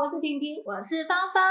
我是婷婷，我是芳芳。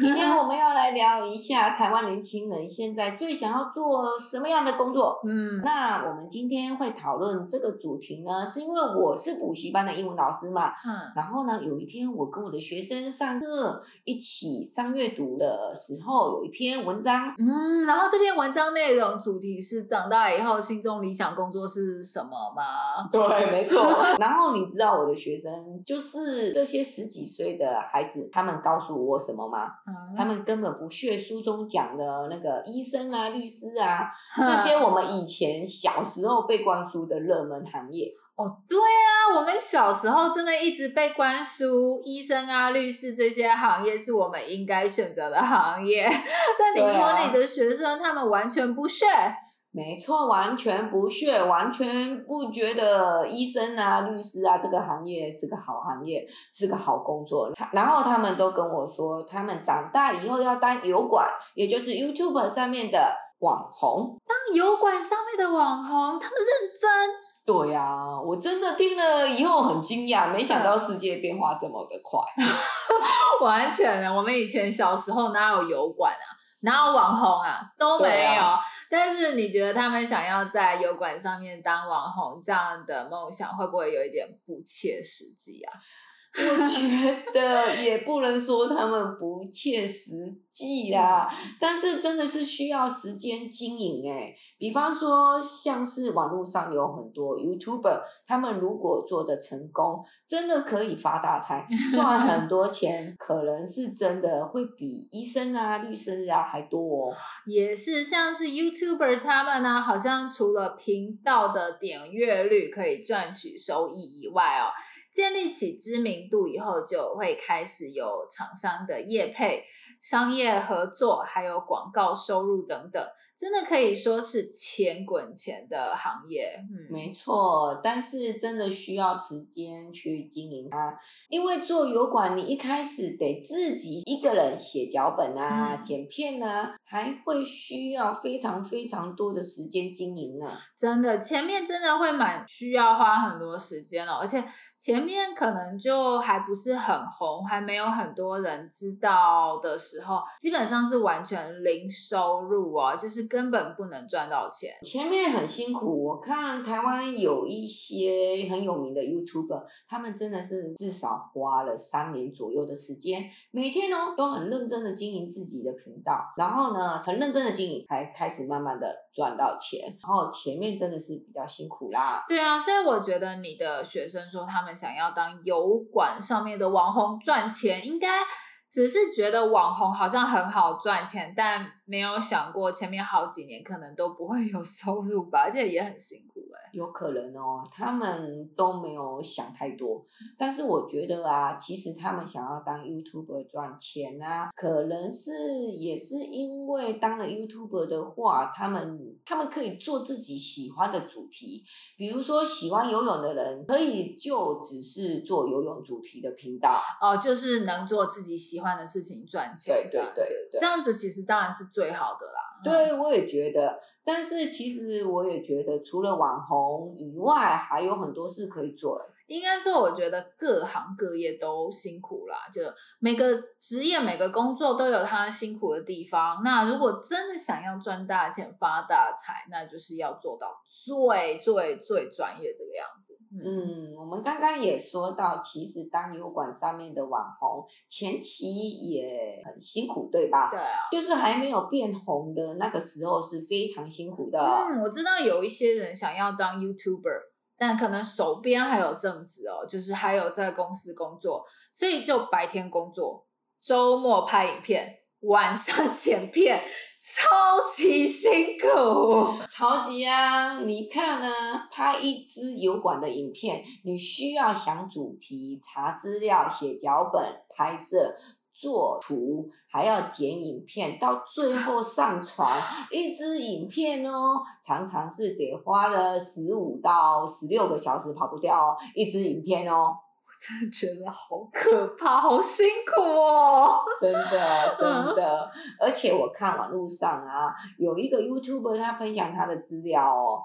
今天 我们要来聊一下台湾年轻人现在最想要做什么样的工作。嗯，那我们今天会讨论这个主题呢，是因为我是补习班的英文老师嘛。嗯，然后呢，有一天我跟我的学生上课一起上阅读的时候，有一篇文章。嗯，然后这篇文章内容主题是长大以后心中理想工作是什么吗？对，没错。然后你知道我的学生就是这些十几岁。所以的孩子，他们告诉我什么吗？嗯、他们根本不屑书中讲的那个医生啊、律师啊，这些我们以前小时候被灌输的热门行业。哦，对啊，我们小时候真的一直被灌输医生啊、律师这些行业是我们应该选择的行业。但你说你的学生，他们完全不屑。没错，完全不屑，完全不觉得医生啊、律师啊这个行业是个好行业，是个好工作。然后他们都跟我说，他们长大以后要当油管，也就是 YouTube 上面的网红。当油管上面的网红，他们认真？对呀、啊，我真的听了以后很惊讶，没想到世界变化这么的快。完全，我们以前小时候哪有油管啊？哪有网红啊？都没有。啊、但是你觉得他们想要在油管上面当网红这样的梦想，会不会有一点不切实际啊？我觉得也不能说他们不切实际啦，但是真的是需要时间经营诶。比方说，像是网络上有很多 YouTuber，他们如果做的成功，真的可以发大财，赚很多钱，可能是真的会比医生啊、律师啊还多哦。也是，像是 YouTuber 他们呢，好像除了频道的点阅率可以赚取收益以外哦。建立起知名度以后，就会开始有厂商的业配、商业合作，还有广告收入等等。真的可以说是钱滚钱的行业，嗯，没错，但是真的需要时间去经营它，因为做油管，你一开始得自己一个人写脚本啊、嗯、剪片啊，还会需要非常非常多的时间经营呢。真的，前面真的会蛮需要花很多时间哦，而且前面可能就还不是很红，还没有很多人知道的时候，基本上是完全零收入哦，就是。根本不能赚到钱，前面很辛苦。我看台湾有一些很有名的 YouTuber，他们真的是至少花了三年左右的时间，每天呢都很认真的经营自己的频道，然后呢很认真的经营，才开始慢慢的赚到钱。然后前面真的是比较辛苦啦。对啊，所以我觉得你的学生说他们想要当油管上面的网红赚钱，应该。只是觉得网红好像很好赚钱，但没有想过前面好几年可能都不会有收入吧，而且也很辛苦、有可能哦，他们都没有想太多。但是我觉得啊，其实他们想要当 YouTuber 赚钱啊，可能是也是因为当了 YouTuber 的话，他们他们可以做自己喜欢的主题，比如说喜欢游泳的人，可以就只是做游泳主题的频道哦，就是能做自己喜。喜欢的事情赚钱，这样子，这样子其实当然是最好的啦。对，我也觉得。但是其实我也觉得，除了网红以外，还有很多事可以做。应该说，我觉得各行各业都辛苦啦，就每个职业、每个工作都有它辛苦的地方。那如果真的想要赚大钱、发大财，那就是要做到最最最专业这个样子。嗯，嗯，我们刚刚也说到，其实当油管上面的网红，前期也很辛苦，对吧？对啊，就是还没有变红的那个时候是非常辛苦的。嗯，我知道有一些人想要当 YouTuber。但可能手边还有正职哦，就是还有在公司工作，所以就白天工作，周末拍影片，晚上 剪片，超级辛苦，超级啊！你看呢，拍一支油管的影片，你需要想主题、查资料、写脚本、拍摄。做图还要剪影片，到最后上传一支影片哦，常常是得花了十五到十六个小时，跑不掉哦，一支影片哦。真的觉得好可怕，好辛苦哦！真的，真的。嗯、而且我看网络上啊，有一个 YouTuber 他分享他的资料哦。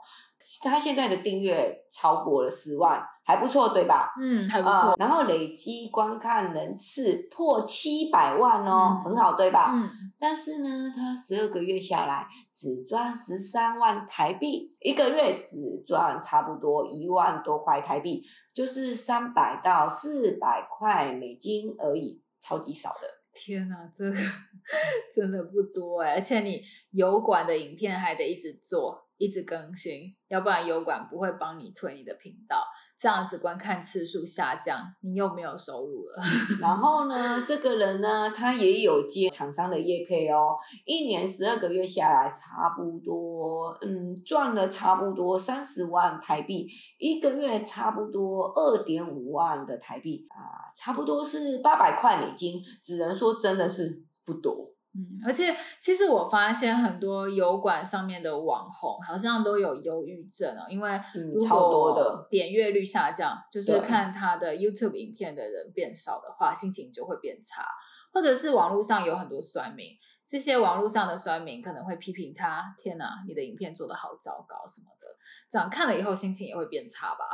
他现在的订阅超过了十万，还不错，对吧？嗯，还不错。呃、然后累积观看人次破七百万哦，嗯、很好，对吧？嗯。但是呢，他十二个月下来只赚十三万台币，一个月只赚差不多一万多块台币，就是三百到四百块美金而已，超级少的。天哪，这个 真的不多哎，而且你油管的影片还得一直做。一直更新，要不然油管不会帮你推你的频道，这样子观看次数下降，你又没有收入了。然后呢，这个人呢，他也有接厂商的业配哦，一年十二个月下来，差不多，嗯，赚了差不多三十万台币，一个月差不多二点五万的台币啊，差不多是八百块美金，只能说真的是不多。嗯，而且其实我发现很多油管上面的网红好像都有忧郁症哦，因为超多的点阅率下降，就是看他的 YouTube 影片的人变少的话，心情就会变差，或者是网络上有很多酸民，这些网络上的酸民可能会批评他，天哪，你的影片做的好糟糕什么的，这样看了以后心情也会变差吧。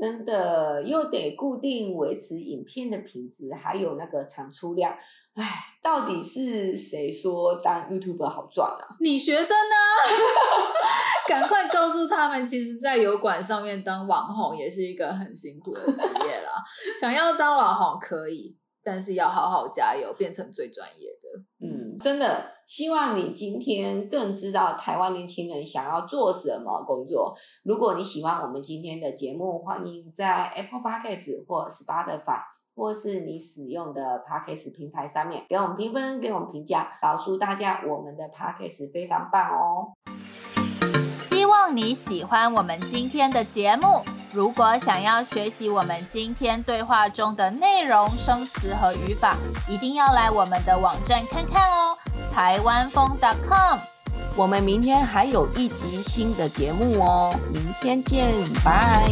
真的又得固定维持影片的品质，还有那个产出量，唉，到底是谁说当 YouTuber 好赚啊？你学生呢？赶快告诉他们，其实，在油管上面当网红也是一个很辛苦的职业啦。想要当网红可以，但是要好好加油，变成最专业。真的。希望你今天更知道台湾年轻人想要做什么工作。如果你喜欢我们今天的节目，欢迎在 Apple Podcast 或 Spotify 或是你使用的 Podcast 平台上面给我们评分，给我们评价，告诉大家我们的 Podcast 非常棒哦。希望你喜欢我们今天的节目。如果想要学习我们今天对话中的内容、生词和语法，一定要来我们的网站看看哦。台湾风 .com，我们明天还有一集新的节目哦，明天见，拜。